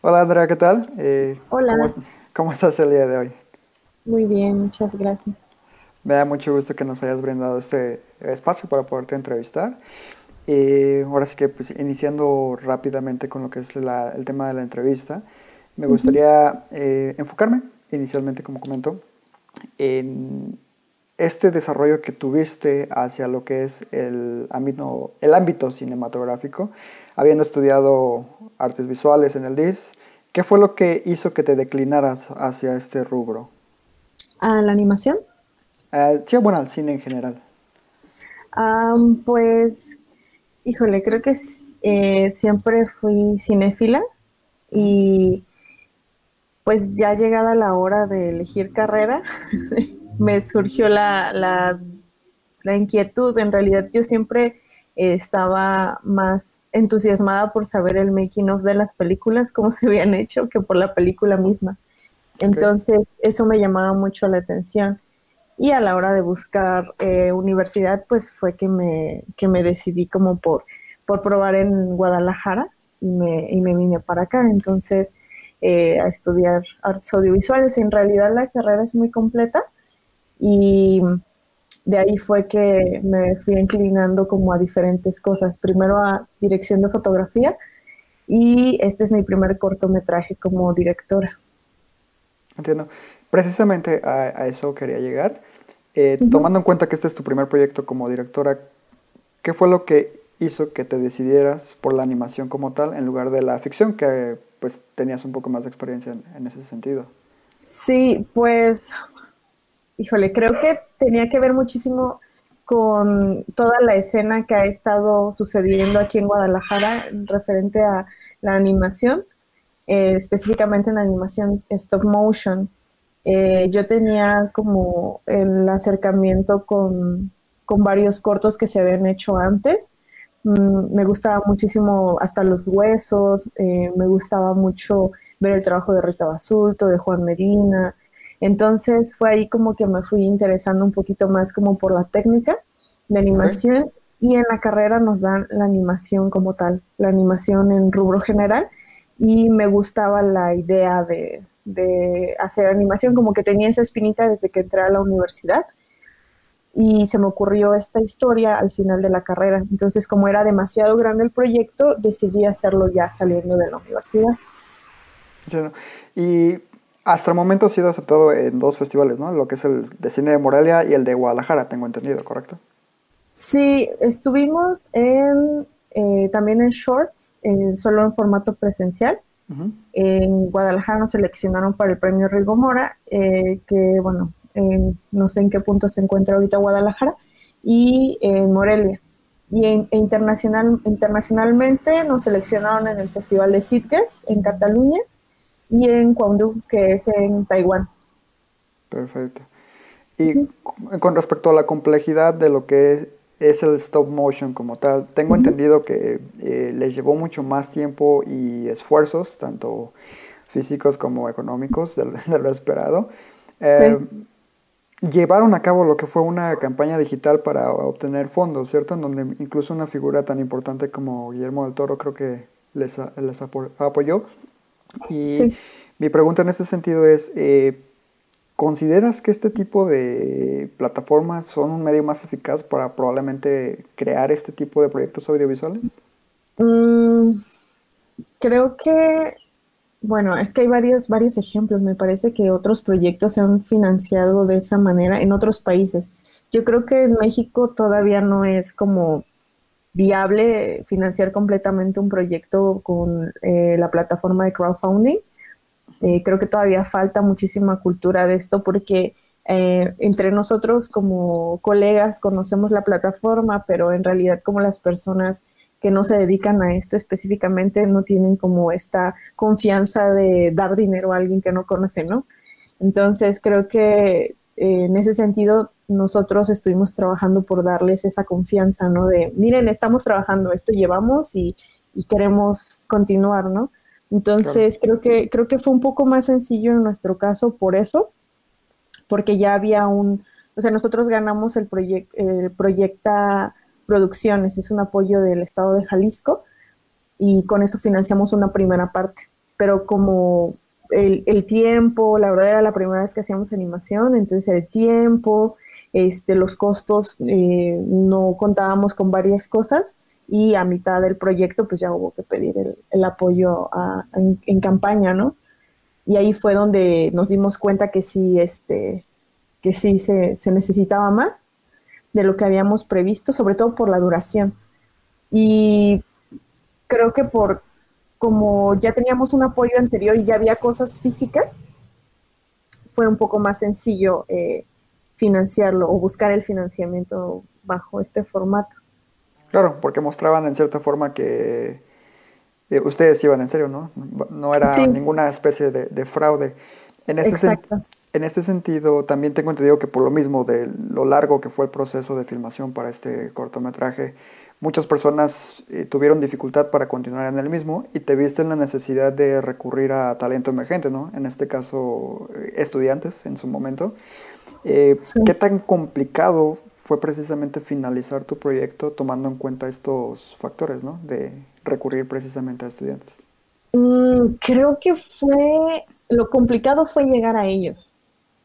Hola Andrea, ¿qué tal? Eh, Hola. ¿cómo, cómo estás el día de hoy? Muy bien, muchas gracias. Me da mucho gusto que nos hayas brindado este espacio para poderte entrevistar. Y ahora sí que pues, iniciando rápidamente con lo que es la- el tema de la entrevista, me gustaría eh, enfocarme inicialmente, como comentó, en este desarrollo que tuviste hacia lo que es el ámbito, el ámbito cinematográfico, habiendo estudiado artes visuales en el DIS, ¿qué fue lo que hizo que te declinaras hacia este rubro? ¿A la animación? Eh, sí, bueno, al cine en general. Pues, híjole, creo que eh, siempre fui cinéfila y pues ya llegada la hora de elegir carrera, me surgió la, la, la inquietud. En realidad yo siempre eh, estaba más entusiasmada por saber el making of de las películas, cómo se habían hecho, que por la película misma. Entonces, eso me llamaba mucho la atención. Y a la hora de buscar eh, universidad, pues fue que me, que me decidí como por, por probar en Guadalajara y me, y me vine para acá. Entonces, eh, a estudiar artes audiovisuales. En realidad la carrera es muy completa y de ahí fue que me fui inclinando como a diferentes cosas. Primero a dirección de fotografía y este es mi primer cortometraje como directora. Entiendo. Precisamente a, a eso quería llegar. Eh, Tomando en cuenta que este es tu primer proyecto como directora, ¿qué fue lo que hizo que te decidieras por la animación como tal en lugar de la ficción, que pues tenías un poco más de experiencia en, en ese sentido? Sí, pues, híjole, creo que tenía que ver muchísimo con toda la escena que ha estado sucediendo aquí en Guadalajara referente a la animación, eh, específicamente en la animación stop motion. Eh, yo tenía como el acercamiento con, con varios cortos que se habían hecho antes. Mm, me gustaba muchísimo hasta los huesos, eh, me gustaba mucho ver el trabajo de Rita Basulto, de Juan Medina. Entonces fue ahí como que me fui interesando un poquito más como por la técnica de animación y en la carrera nos dan la animación como tal, la animación en rubro general y me gustaba la idea de, de hacer animación, como que tenía esa espinita desde que entré a la universidad y se me ocurrió esta historia al final de la carrera. Entonces, como era demasiado grande el proyecto, decidí hacerlo ya saliendo de la universidad. Y hasta el momento has sido aceptado en dos festivales, ¿no? Lo que es el de cine de Morelia y el de Guadalajara, tengo entendido, ¿correcto? Sí, estuvimos en, eh, también en Shorts, eh, solo en formato presencial. En Guadalajara nos seleccionaron para el premio Rigo Mora, eh, que bueno, no sé en qué punto se encuentra ahorita Guadalajara, y en Morelia. Y en- e internacional, internacionalmente nos seleccionaron en el Festival de Sitges en Cataluña y en Guangdong, que es en Taiwán. Perfecto. Y con respecto a la complejidad de lo que es, es el stop motion como tal, tengo entendido que eh, les llevó mucho más tiempo y esfuerzos, tanto físicos como económicos, de, de lo esperado. Eh, Llevaron a cabo lo que fue una campaña digital para obtener fondos, ¿cierto? En donde incluso una figura tan importante como Guillermo del Toro creo que les, les apo- apoyó. Y Sí. mi pregunta en este sentido es, eh, ¿consideras que este tipo de plataformas son un medio más eficaz para probablemente crear este tipo de proyectos audiovisuales? Mm, creo que, bueno, es que hay varios, varios ejemplos. Me parece que otros proyectos se han financiado de esa manera en otros países. Yo creo que en México todavía no es como viable financiar completamente un proyecto con eh, la plataforma de crowdfunding. Eh, creo que todavía falta muchísima cultura de esto porque eh, entre nosotros como colegas conocemos la plataforma, pero en realidad como las personas que no se dedican a esto específicamente no tienen como esta confianza de dar dinero a alguien que no conoce, ¿no? Entonces creo que en ese sentido nosotros estuvimos trabajando por darles esa confianza, ¿no? De, miren, estamos trabajando, esto llevamos y, y queremos continuar, ¿no? Entonces creo que creo que fue un poco más sencillo en nuestro caso por eso, porque ya había un, o sea, nosotros ganamos el, proyecto el Proyecta Producciones, es un apoyo del Estado de Jalisco y con eso financiamos una primera parte, pero como el, el tiempo, la verdad era la primera vez que hacíamos animación, entonces el tiempo, este, los costos, eh, no contábamos con varias cosas y a mitad del proyecto pues ya hubo que pedir el, apoyo en, campaña, ¿no? Y ahí fue donde nos dimos cuenta que sí, este, que sí se, se, necesitaba más de lo que habíamos previsto, sobre todo por la duración. Y creo que por como ya teníamos un apoyo anterior y ya había cosas físicas, fue un poco más sencillo eh, financiarlo o buscar el financiamiento bajo este formato. Claro, porque mostraban en cierta forma que eh, ustedes iban en serio, ¿no? No era sí. ninguna especie de, de, fraude. En este, Exacto. en este sentido, también tengo entendido que por lo mismo de lo largo que fue el proceso de filmación para este cortometraje, muchas personas eh, tuvieron dificultad para continuar en el mismo y te viste en la necesidad de recurrir a talento emergente, ¿no? En este caso, eh, estudiantes en su momento. Eh, sí. ¿Qué tan complicado fue precisamente finalizar tu proyecto tomando en cuenta estos factores, ¿no? De recurrir precisamente a estudiantes. Mm, creo que fue, lo complicado fue llegar a ellos.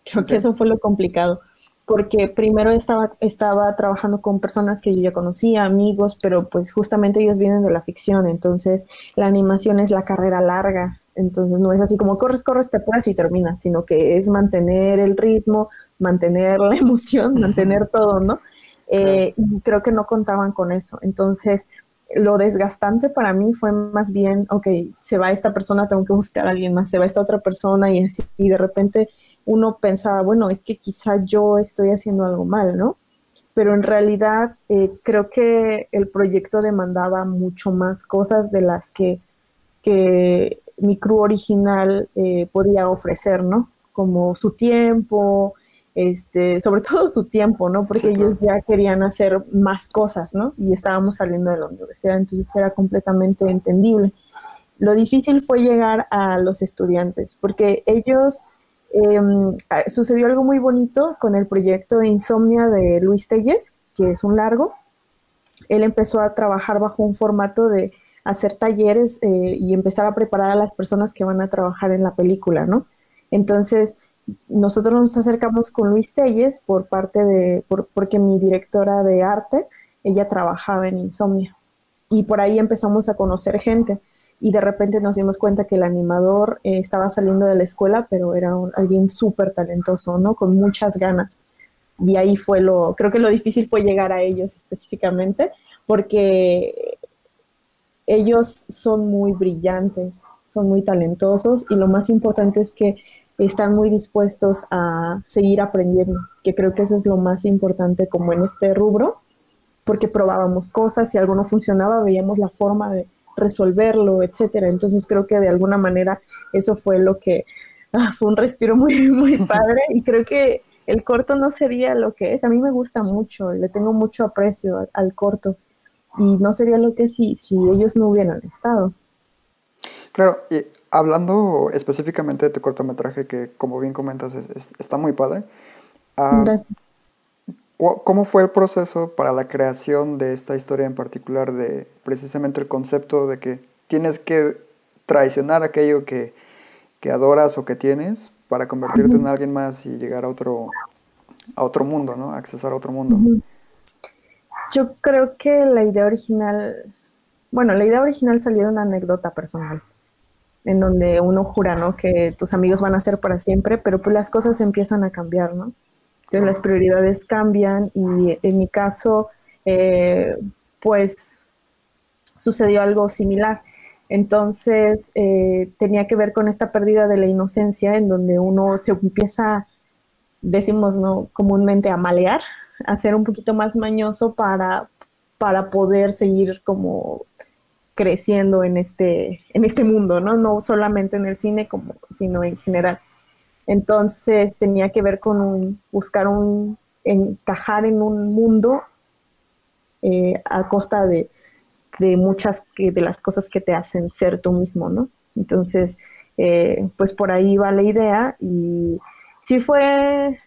Creo okay. que eso fue lo complicado, porque primero estaba, estaba trabajando con personas que yo ya conocía, amigos, pero pues justamente ellos vienen de la ficción, entonces la animación es la carrera larga, entonces no es así como corres, corres, te puedes y terminas, sino que es mantener el ritmo, mantener la emoción, mantener todo, ¿no? Eh, y creo que no contaban con eso. Entonces, lo desgastante para mí fue más bien, ok, se va esta persona, tengo que buscar a alguien más, se va esta otra persona y así, y de repente uno pensaba, bueno, es que quizá yo estoy haciendo algo mal, ¿no? Pero en realidad eh, creo que el proyecto demandaba mucho más cosas de las que, que mi crew original eh, podía ofrecer, ¿no? Como su tiempo, este, sobre todo su tiempo, ¿no? Porque sí, ellos ya querían hacer más cosas, ¿no? Y estábamos saliendo de la universidad, entonces era completamente entendible. Lo difícil fue llegar a los estudiantes, porque ellos, eh, sucedió algo muy bonito con el proyecto de Insomnia de Luis Telles, que es un largo. Él empezó a trabajar bajo un formato de hacer talleres eh, y empezar a preparar a las personas que van a trabajar en la película, ¿no? Entonces, nosotros nos acercamos con Luis Telles por parte de, por, porque mi directora de arte, ella trabajaba en Insomnia. Y por ahí empezamos a conocer gente. Y de repente nos dimos cuenta que el animador eh, estaba saliendo de la escuela, pero era alguien súper talentoso, ¿no? Con muchas ganas. Y ahí fue lo, creo que lo difícil fue llegar a ellos específicamente, porque ellos son muy brillantes, son muy talentosos y lo más importante es que están muy dispuestos a seguir aprendiendo, que creo que eso es lo más importante como en este rubro, porque probábamos cosas, y algo no funcionaba, veíamos la forma de resolverlo, etcétera. Entonces creo que de alguna manera eso fue lo que ah, fue un respiro muy, muy padre y creo que el corto no sería lo que es. A mí me gusta mucho, le tengo mucho aprecio al corto y no sería lo que si, si ellos no hubieran estado. Claro, y hablando específicamente de tu cortometraje, que como bien comentas, es, es, está muy padre. Uh, Gracias. ¿Cómo fue el proceso para la creación de esta historia en particular, de precisamente el concepto de que tienes que traicionar aquello que, que adoras o que tienes para convertirte en alguien más y llegar a otro, a otro mundo, ¿no? Accesar a otro mundo. Uh -huh. Yo creo que la idea original, bueno, la idea original salió de una anécdota personal en donde uno jura, ¿no? Que tus amigos van a ser para siempre, pero pues las cosas empiezan a cambiar, ¿no? Entonces las prioridades cambian y en mi caso, eh, pues sucedió algo similar. Entonces eh, tenía que ver con esta pérdida de la inocencia en donde uno se empieza, decimos, ¿no? Comúnmente a malear, a ser un poquito más mañoso para, para poder seguir como creciendo en este, en este mundo, ¿no? No solamente en el cine, como, sino en general. Entonces tenía que ver con un, buscar un, encajar en un mundo eh, a costa de, de, muchas de las cosas que te hacen ser tú mismo, ¿no? Entonces, eh, pues por ahí va la idea y sí fue,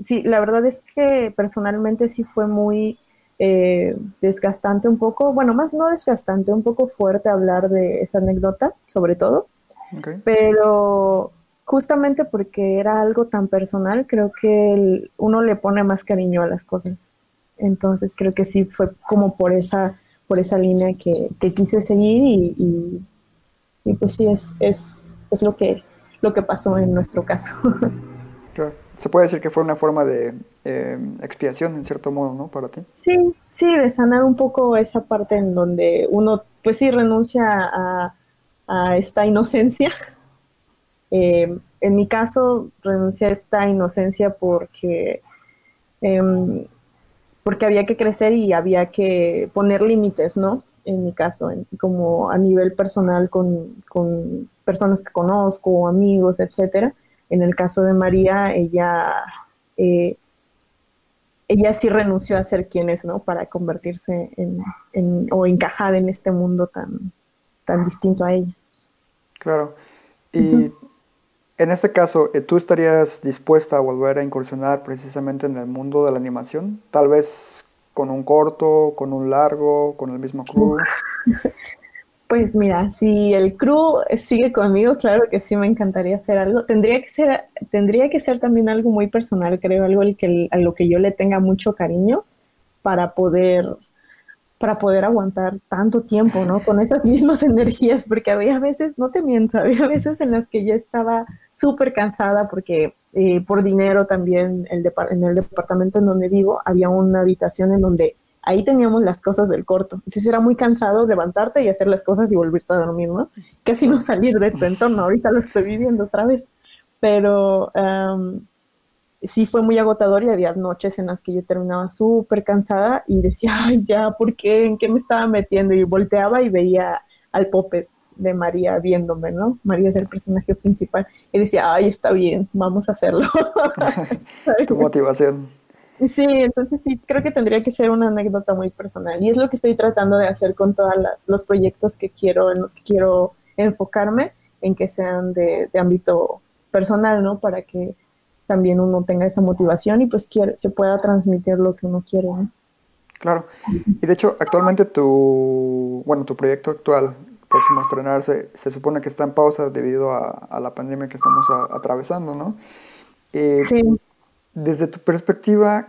sí, la verdad es que personalmente sí fue muy eh, desgastante un poco, bueno, más no desgastante, un poco fuerte hablar de esa anécdota, sobre todo, pero justamente porque era algo tan personal, creo que uno le pone más cariño a las cosas. Entonces creo que sí fue como por esa, por esa línea que, quise seguir y, y, pues sí, es, es, es, lo, que, lo que pasó en nuestro caso. Se puede decir que fue una forma de eh, expiación en cierto modo, ¿no? Para ti. Sí, sí, de sanar un poco esa parte en donde uno, pues sí, renuncia a, a esta inocencia. Eh, en mi caso, renuncié a esta inocencia porque, em, porque había que crecer y había que poner límites, ¿no? En mi caso, como a nivel personal con, con personas que conozco, amigos, etcétera en el caso de María, ella, eh, ella sí renunció a ser quien es, ¿no? Para convertirse en, o encajar en este mundo tan, tan distinto a ella. Claro. Y en este caso, eh, ¿tú estarías dispuesta a volver a incursionar precisamente en el mundo de la animación? Tal vez con un corto, con un largo, con el mismo crew. Pues mira, si el crew sigue conmigo, claro que sí me encantaría hacer algo. Tendría que ser, tendría que ser también algo muy personal, creo, algo al que, a lo que yo le tenga mucho cariño para poder, para poder aguantar tanto tiempo, ¿no? Con esas mismas energías, porque había veces, no te miento, había veces en las que ya estaba súper cansada porque eh, por dinero también el en el departamento en donde vivo había una habitación en donde ahí teníamos las cosas del corto. Entonces era muy cansado levantarte y hacer las cosas y volverte a dormir, ¿no? Casi no salir de tu entorno. Ahorita lo estoy viviendo otra vez. Pero sí fue muy agotador y había noches en las que yo terminaba súper cansada y decía, ay, ya, ¿por qué? ¿En qué me estaba metiendo? Y volteaba y veía al pope de María viéndome, ¿no? María es el personaje principal. Y decía, ay, está bien, vamos a hacerlo. tu motivación. Sí, entonces sí, creo que tendría que ser una anécdota muy personal y es lo que estoy tratando de hacer con todos los proyectos que quiero, en los que quiero enfocarme, en que sean de, ámbito personal, ¿no? Para que también uno tenga esa motivación y pues quiere, se pueda transmitir lo que uno quiere, ¿no? Claro. Y de hecho, actualmente tu, bueno, tu proyecto actual, próximo a estrenarse, se supone que está en pausa debido a, la pandemia que estamos atravesando, ¿no? Eh, sí. Desde tu perspectiva,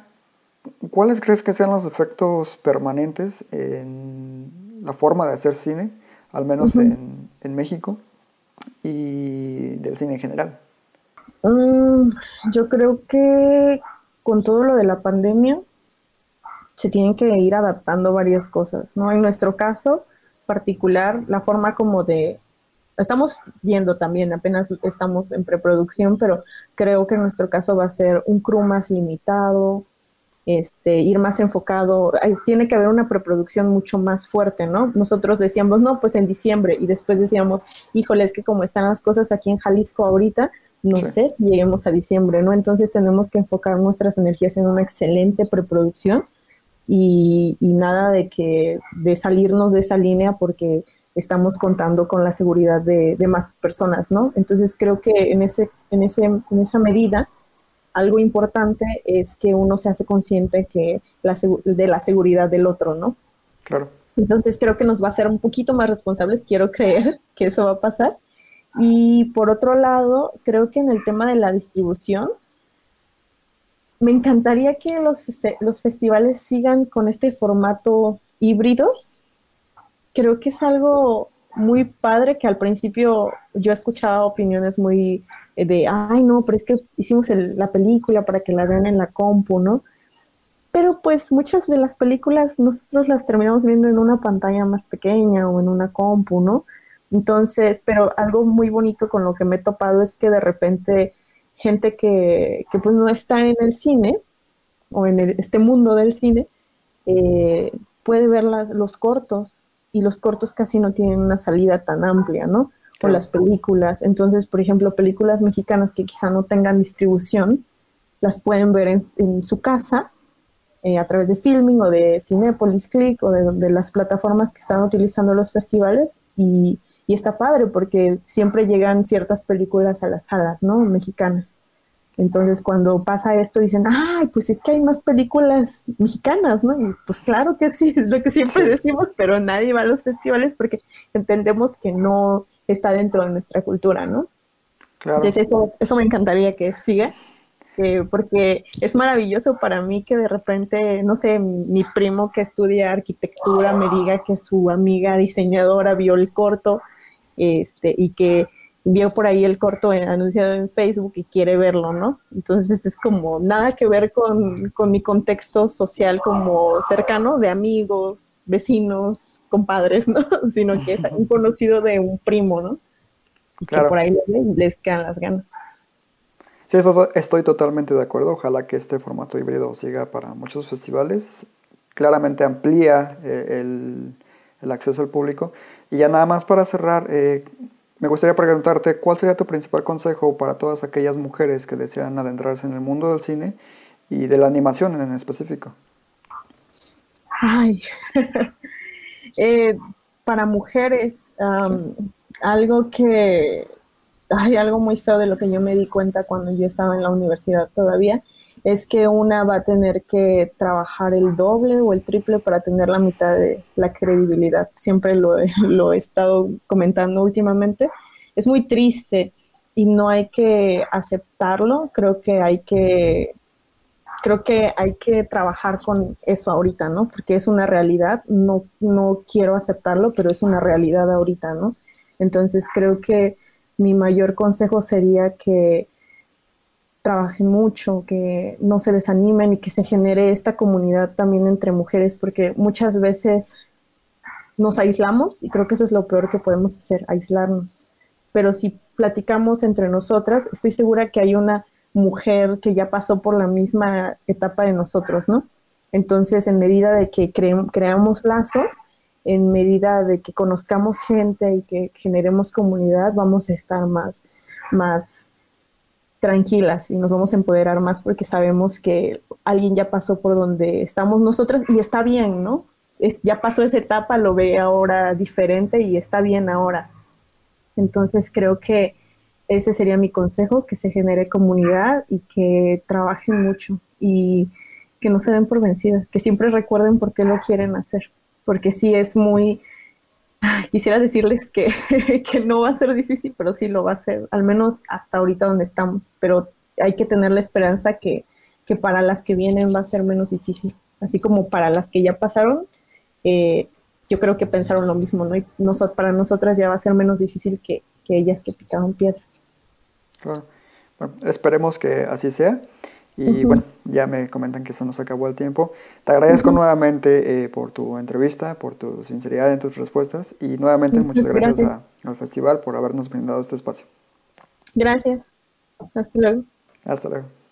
¿cuáles crees que sean los efectos permanentes en la forma de hacer cine, al menos en, México, y del cine en general? Mm, yo creo que con todo lo de la pandemia se tienen que ir adaptando varias cosas, ¿no? En nuestro caso particular, la forma como de estamos viendo también, apenas estamos en preproducción, pero creo que en nuestro caso va a ser un crew más limitado, este, ir más enfocado, tiene que haber una preproducción mucho más fuerte, ¿no? Nosotros decíamos, no, pues en diciembre, y después decíamos, híjole, es que como están las cosas aquí en Jalisco ahorita, no sé lleguemos a diciembre, ¿no? Entonces tenemos que enfocar nuestras energías en una excelente preproducción y, y nada de que, de salirnos de esa línea porque estamos contando con la seguridad de, más personas, ¿no? Entonces creo que en, ese, en, ese, en esa medida algo importante es que uno se hace consciente que la, de la seguridad del otro, ¿no? Claro. Entonces creo que nos va a hacer un poquito más responsables, quiero creer que eso va a pasar. Y por otro lado, creo que en el tema de la distribución, me encantaría que los, los festivales sigan con este formato híbrido, creo que es algo muy padre que al principio yo escuchaba opiniones muy eh, de, ay, no, pero es que hicimos la película para que la vean en la compu, ¿no? Pero pues muchas de las películas nosotros las terminamos viendo en una pantalla más pequeña o en una compu, ¿no? Entonces, pero algo muy bonito con lo que me he topado es que de repente gente que, pues no está en el cine o en este mundo del cine, eh, puede ver las, los cortos y los cortos casi no tienen una salida tan amplia, ¿no? O las películas. Entonces, por ejemplo, películas mexicanas que quizá no tengan distribución, las pueden ver en, en su casa eh, a través de Filming o de Cinepolis Click o de, de, las plataformas que están utilizando los festivales y, y, está padre porque siempre llegan ciertas películas a las salas, ¿no? Mexicanas. Entonces, cuando pasa esto, dicen, ay, pues es que hay más películas mexicanas, ¿no? Y pues claro que sí, es lo que siempre sí. decimos, pero nadie va a los festivales porque entendemos que no está dentro de nuestra cultura, ¿no? Claro. Entonces, eso, eso me encantaría que siga, eh, porque es maravilloso para mí que de repente, no sé, mi, mi primo que estudia arquitectura me diga que su amiga diseñadora vio el corto este, y que vio por ahí el corto anunciado en Facebook y quiere verlo, ¿no? Entonces es como nada que ver con, con mi contexto social como cercano de amigos, vecinos, compadres, ¿no? Sino que es un conocido de un primo, ¿no? Y claro. que por ahí les quedan las ganas. Sí, eso, estoy totalmente de acuerdo. Ojalá que este formato híbrido siga para muchos festivales. Claramente amplía eh, el, el, acceso al público. Y ya nada más para cerrar, eh, me gustaría preguntarte, ¿cuál sería tu principal consejo para todas aquellas mujeres que desean adentrarse en el mundo del cine y de la animación en específico? Ay, eh, para mujeres, um, sí. algo que, hay algo muy feo de lo que yo me di cuenta cuando yo estaba en la universidad todavía, es que una va a tener que trabajar el doble o el triple para tener la mitad de la credibilidad. Siempre lo, lo he estado comentando últimamente. Es muy triste y no hay que aceptarlo. Creo que hay que creo que hay que trabajar con eso ahorita, ¿no? Porque es una realidad, no, no quiero aceptarlo, pero es una realidad ahorita, ¿no? Entonces creo que mi mayor consejo sería que trabajen mucho, que no se desanimen y que se genere esta comunidad también entre mujeres, porque muchas veces nos aislamos y creo que eso es lo peor que podemos hacer, aislarnos. Pero si platicamos entre nosotras, estoy segura que hay una mujer que ya pasó por la misma etapa de nosotros, ¿no? Entonces, en medida de que cre creamos lazos, en medida de que conozcamos gente y que generemos comunidad, vamos a estar más, más tranquilas y nos vamos a empoderar más porque sabemos que alguien ya pasó por donde estamos nosotras y está bien, ¿no? Ya pasó esa etapa, lo ve ahora diferente y está bien ahora. Entonces creo que ese sería mi consejo, que se genere comunidad y que trabajen mucho y que no se den por vencidas, que siempre recuerden por qué lo quieren hacer, porque sí es muy, quisiera decirles que, que, no va a ser difícil, pero sí lo va a ser, al menos hasta ahorita donde estamos, pero hay que tener la esperanza que, que para las que vienen va a ser menos difícil, así como para las que ya pasaron, eh, yo creo que pensaron lo mismo, ¿no? Y nosotros, para nosotras ya va a ser menos difícil que, que ellas que picaron piedra. Claro. Bueno, esperemos que así sea. Y uh -huh. bueno, ya me comentan que se nos acabó el tiempo. Te agradezco uh -huh. nuevamente eh, por tu entrevista, por tu sinceridad en tus respuestas y nuevamente muchas gracias, gracias. A, al festival por habernos brindado este espacio. Gracias. Hasta luego. Hasta luego.